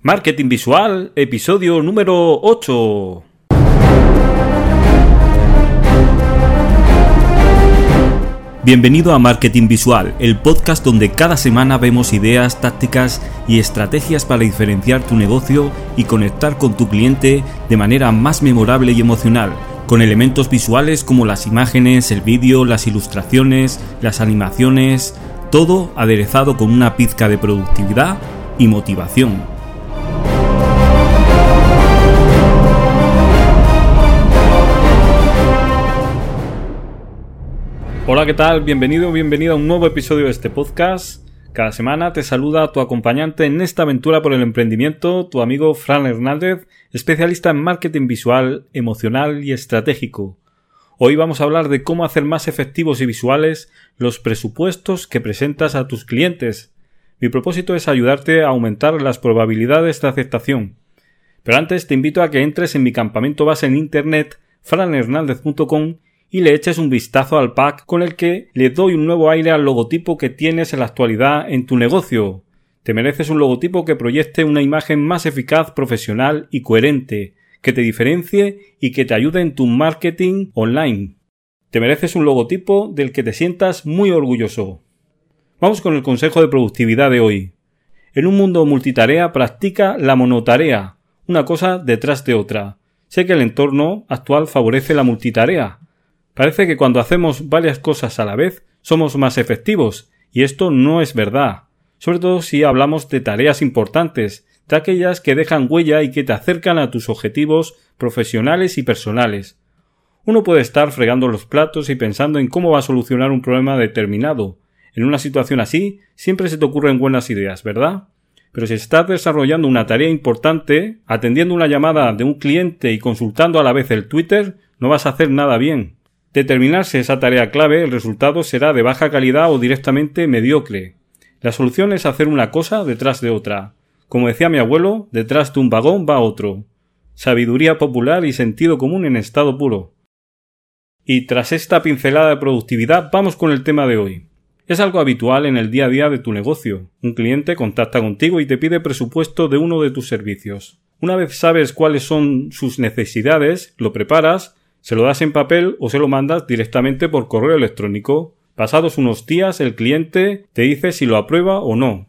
Marketing Visual, episodio número 8. Bienvenido a Marketing Visual, el podcast donde cada semana vemos ideas, tácticas y estrategias para diferenciar tu negocio y conectar con tu cliente de manera más memorable y emocional, con elementos visuales como las imágenes, el vídeo, las ilustraciones, las animaciones, todo aderezado con una pizca de productividad y motivación. Hola, ¿qué tal? Bienvenido, bienvenido a un nuevo episodio de este podcast. Cada semana te saluda tu acompañante en esta aventura por el emprendimiento, tu amigo Fran Hernández, especialista en marketing visual, emocional y estratégico. Hoy vamos a hablar de cómo hacer más efectivos y visuales los presupuestos que presentas a tus clientes. Mi propósito es ayudarte a aumentar las probabilidades de aceptación. Pero antes te invito a que entres en mi campamento base en internet franhernandez.com y le eches un vistazo al pack con el que le doy un nuevo aire al logotipo que tienes en la actualidad en tu negocio. Te mereces un logotipo que proyecte una imagen más eficaz, profesional y coherente, que te diferencie y que te ayude en tu marketing online. Te mereces un logotipo del que te sientas muy orgulloso. Vamos con el consejo de productividad de hoy. En un mundo multitarea practica la monotarea, una cosa detrás de otra. Sé que el entorno actual favorece la multitarea, Parece que cuando hacemos varias cosas a la vez somos más efectivos, y esto no es verdad, sobre todo si hablamos de tareas importantes, de aquellas que dejan huella y que te acercan a tus objetivos profesionales y personales. Uno puede estar fregando los platos y pensando en cómo va a solucionar un problema determinado. En una situación así, siempre se te ocurren buenas ideas, ¿verdad? Pero si estás desarrollando una tarea importante, atendiendo una llamada de un cliente y consultando a la vez el Twitter, no vas a hacer nada bien. Determinarse esa tarea clave, el resultado será de baja calidad o directamente mediocre. La solución es hacer una cosa detrás de otra. Como decía mi abuelo, detrás de un vagón va otro. Sabiduría popular y sentido común en estado puro. Y tras esta pincelada de productividad, vamos con el tema de hoy. Es algo habitual en el día a día de tu negocio. Un cliente contacta contigo y te pide presupuesto de uno de tus servicios. Una vez sabes cuáles son sus necesidades, lo preparas se lo das en papel o se lo mandas directamente por correo electrónico. Pasados unos días el cliente te dice si lo aprueba o no.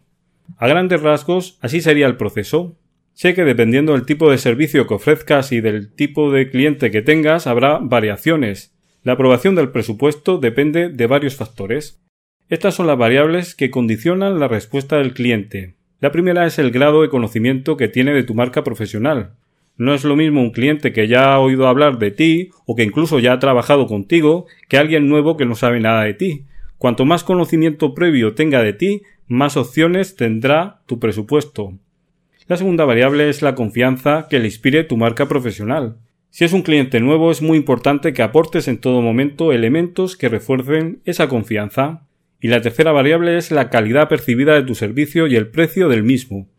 A grandes rasgos, así sería el proceso. Sé que dependiendo del tipo de servicio que ofrezcas y del tipo de cliente que tengas habrá variaciones. La aprobación del presupuesto depende de varios factores. Estas son las variables que condicionan la respuesta del cliente. La primera es el grado de conocimiento que tiene de tu marca profesional. No es lo mismo un cliente que ya ha oído hablar de ti o que incluso ya ha trabajado contigo que alguien nuevo que no sabe nada de ti. Cuanto más conocimiento previo tenga de ti, más opciones tendrá tu presupuesto. La segunda variable es la confianza que le inspire tu marca profesional. Si es un cliente nuevo es muy importante que aportes en todo momento elementos que refuercen esa confianza. Y la tercera variable es la calidad percibida de tu servicio y el precio del mismo.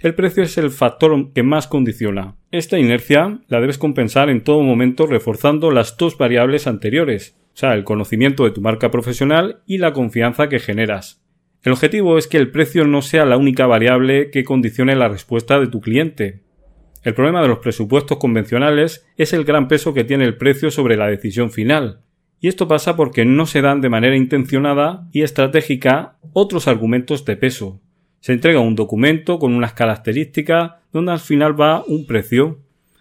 El precio es el factor que más condiciona. Esta inercia la debes compensar en todo momento reforzando las dos variables anteriores, o sea, el conocimiento de tu marca profesional y la confianza que generas. El objetivo es que el precio no sea la única variable que condicione la respuesta de tu cliente. El problema de los presupuestos convencionales es el gran peso que tiene el precio sobre la decisión final. Y esto pasa porque no se dan de manera intencionada y estratégica otros argumentos de peso, se entrega un documento con unas características donde al final va un precio.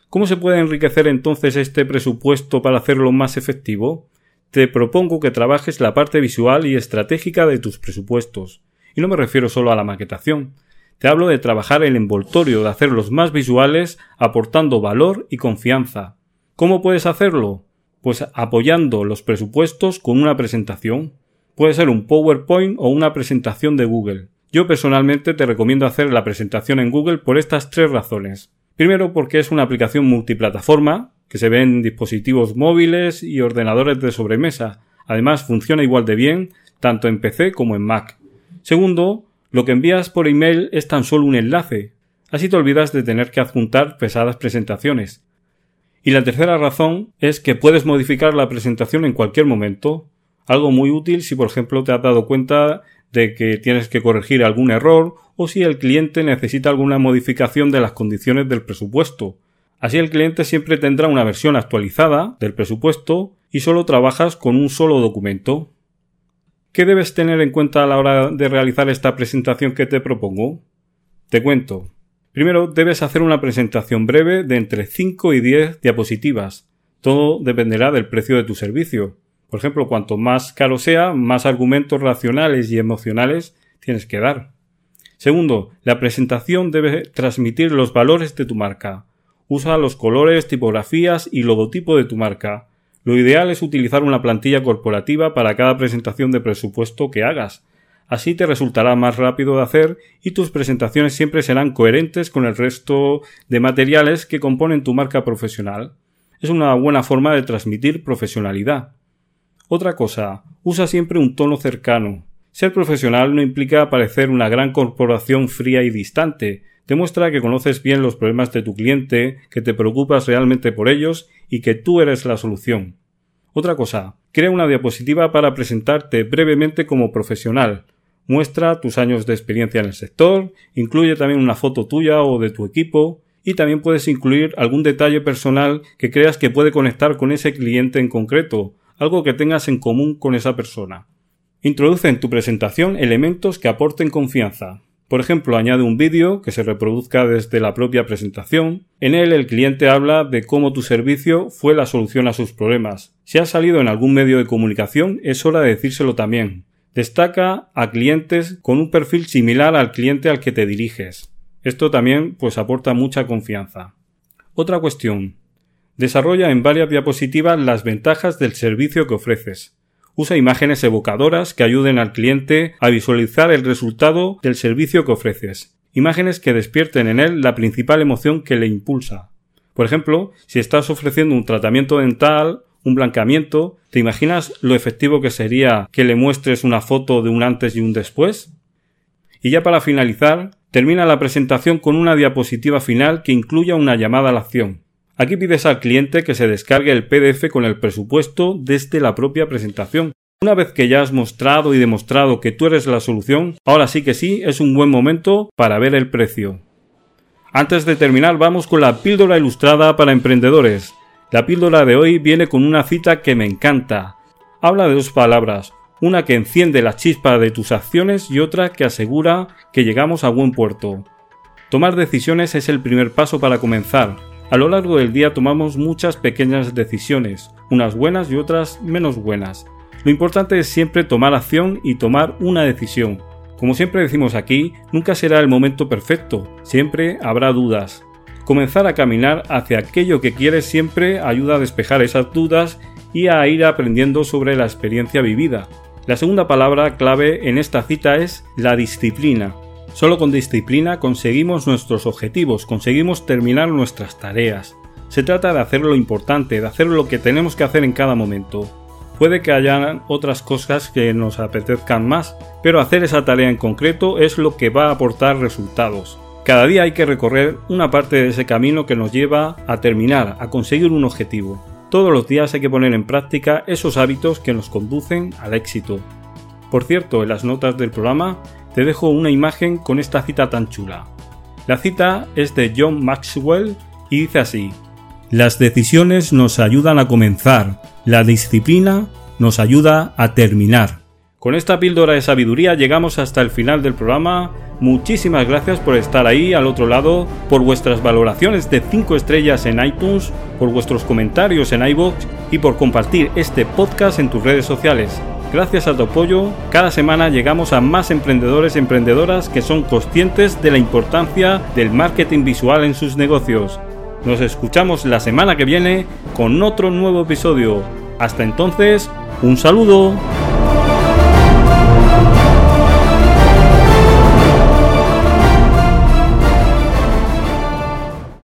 ¿Cómo se puede enriquecer entonces este presupuesto para hacerlo más efectivo? Te propongo que trabajes la parte visual y estratégica de tus presupuestos. Y no me refiero solo a la maquetación. Te hablo de trabajar el envoltorio, de hacerlos más visuales, aportando valor y confianza. ¿Cómo puedes hacerlo? Pues apoyando los presupuestos con una presentación. Puede ser un PowerPoint o una presentación de Google. Yo personalmente te recomiendo hacer la presentación en Google por estas tres razones. Primero porque es una aplicación multiplataforma que se ve en dispositivos móviles y ordenadores de sobremesa. Además funciona igual de bien tanto en PC como en Mac. Segundo, lo que envías por email es tan solo un enlace. Así te olvidas de tener que adjuntar pesadas presentaciones. Y la tercera razón es que puedes modificar la presentación en cualquier momento. Algo muy útil si por ejemplo te has dado cuenta de que tienes que corregir algún error o si el cliente necesita alguna modificación de las condiciones del presupuesto. Así el cliente siempre tendrá una versión actualizada del presupuesto y solo trabajas con un solo documento. ¿Qué debes tener en cuenta a la hora de realizar esta presentación que te propongo? Te cuento. Primero debes hacer una presentación breve de entre 5 y 10 diapositivas. Todo dependerá del precio de tu servicio. Por ejemplo, cuanto más caro sea, más argumentos racionales y emocionales tienes que dar. Segundo, la presentación debe transmitir los valores de tu marca. Usa los colores, tipografías y logotipo de tu marca. Lo ideal es utilizar una plantilla corporativa para cada presentación de presupuesto que hagas. Así te resultará más rápido de hacer y tus presentaciones siempre serán coherentes con el resto de materiales que componen tu marca profesional. Es una buena forma de transmitir profesionalidad. Otra cosa, usa siempre un tono cercano. Ser profesional no implica parecer una gran corporación fría y distante. Demuestra que conoces bien los problemas de tu cliente, que te preocupas realmente por ellos y que tú eres la solución. Otra cosa, crea una diapositiva para presentarte brevemente como profesional. Muestra tus años de experiencia en el sector, incluye también una foto tuya o de tu equipo, y también puedes incluir algún detalle personal que creas que puede conectar con ese cliente en concreto, algo que tengas en común con esa persona. Introduce en tu presentación elementos que aporten confianza. Por ejemplo, añade un vídeo que se reproduzca desde la propia presentación. En él el cliente habla de cómo tu servicio fue la solución a sus problemas. Si ha salido en algún medio de comunicación, es hora de decírselo también. Destaca a clientes con un perfil similar al cliente al que te diriges. Esto también pues aporta mucha confianza. Otra cuestión. Desarrolla en varias diapositivas las ventajas del servicio que ofreces. Usa imágenes evocadoras que ayuden al cliente a visualizar el resultado del servicio que ofreces. Imágenes que despierten en él la principal emoción que le impulsa. Por ejemplo, si estás ofreciendo un tratamiento dental, un blanqueamiento, ¿te imaginas lo efectivo que sería que le muestres una foto de un antes y un después? Y ya para finalizar, termina la presentación con una diapositiva final que incluya una llamada a la acción. Aquí pides al cliente que se descargue el PDF con el presupuesto desde la propia presentación. Una vez que ya has mostrado y demostrado que tú eres la solución, ahora sí que sí es un buen momento para ver el precio. Antes de terminar vamos con la píldora ilustrada para emprendedores. La píldora de hoy viene con una cita que me encanta. Habla de dos palabras, una que enciende la chispa de tus acciones y otra que asegura que llegamos a buen puerto. Tomar decisiones es el primer paso para comenzar, a lo largo del día tomamos muchas pequeñas decisiones, unas buenas y otras menos buenas. Lo importante es siempre tomar acción y tomar una decisión. Como siempre decimos aquí, nunca será el momento perfecto, siempre habrá dudas. Comenzar a caminar hacia aquello que quieres siempre ayuda a despejar esas dudas y a ir aprendiendo sobre la experiencia vivida. La segunda palabra clave en esta cita es la disciplina. Solo con disciplina conseguimos nuestros objetivos, conseguimos terminar nuestras tareas. Se trata de hacer lo importante, de hacer lo que tenemos que hacer en cada momento. Puede que haya otras cosas que nos apetezcan más, pero hacer esa tarea en concreto es lo que va a aportar resultados. Cada día hay que recorrer una parte de ese camino que nos lleva a terminar, a conseguir un objetivo. Todos los días hay que poner en práctica esos hábitos que nos conducen al éxito. Por cierto, en las notas del programa te dejo una imagen con esta cita tan chula. La cita es de John Maxwell y dice así, Las decisiones nos ayudan a comenzar, la disciplina nos ayuda a terminar. Con esta píldora de sabiduría llegamos hasta el final del programa. Muchísimas gracias por estar ahí al otro lado, por vuestras valoraciones de 5 estrellas en iTunes, por vuestros comentarios en iVoox y por compartir este podcast en tus redes sociales. Gracias a tu apoyo, cada semana llegamos a más emprendedores y emprendedoras que son conscientes de la importancia del marketing visual en sus negocios. Nos escuchamos la semana que viene con otro nuevo episodio. Hasta entonces, un saludo.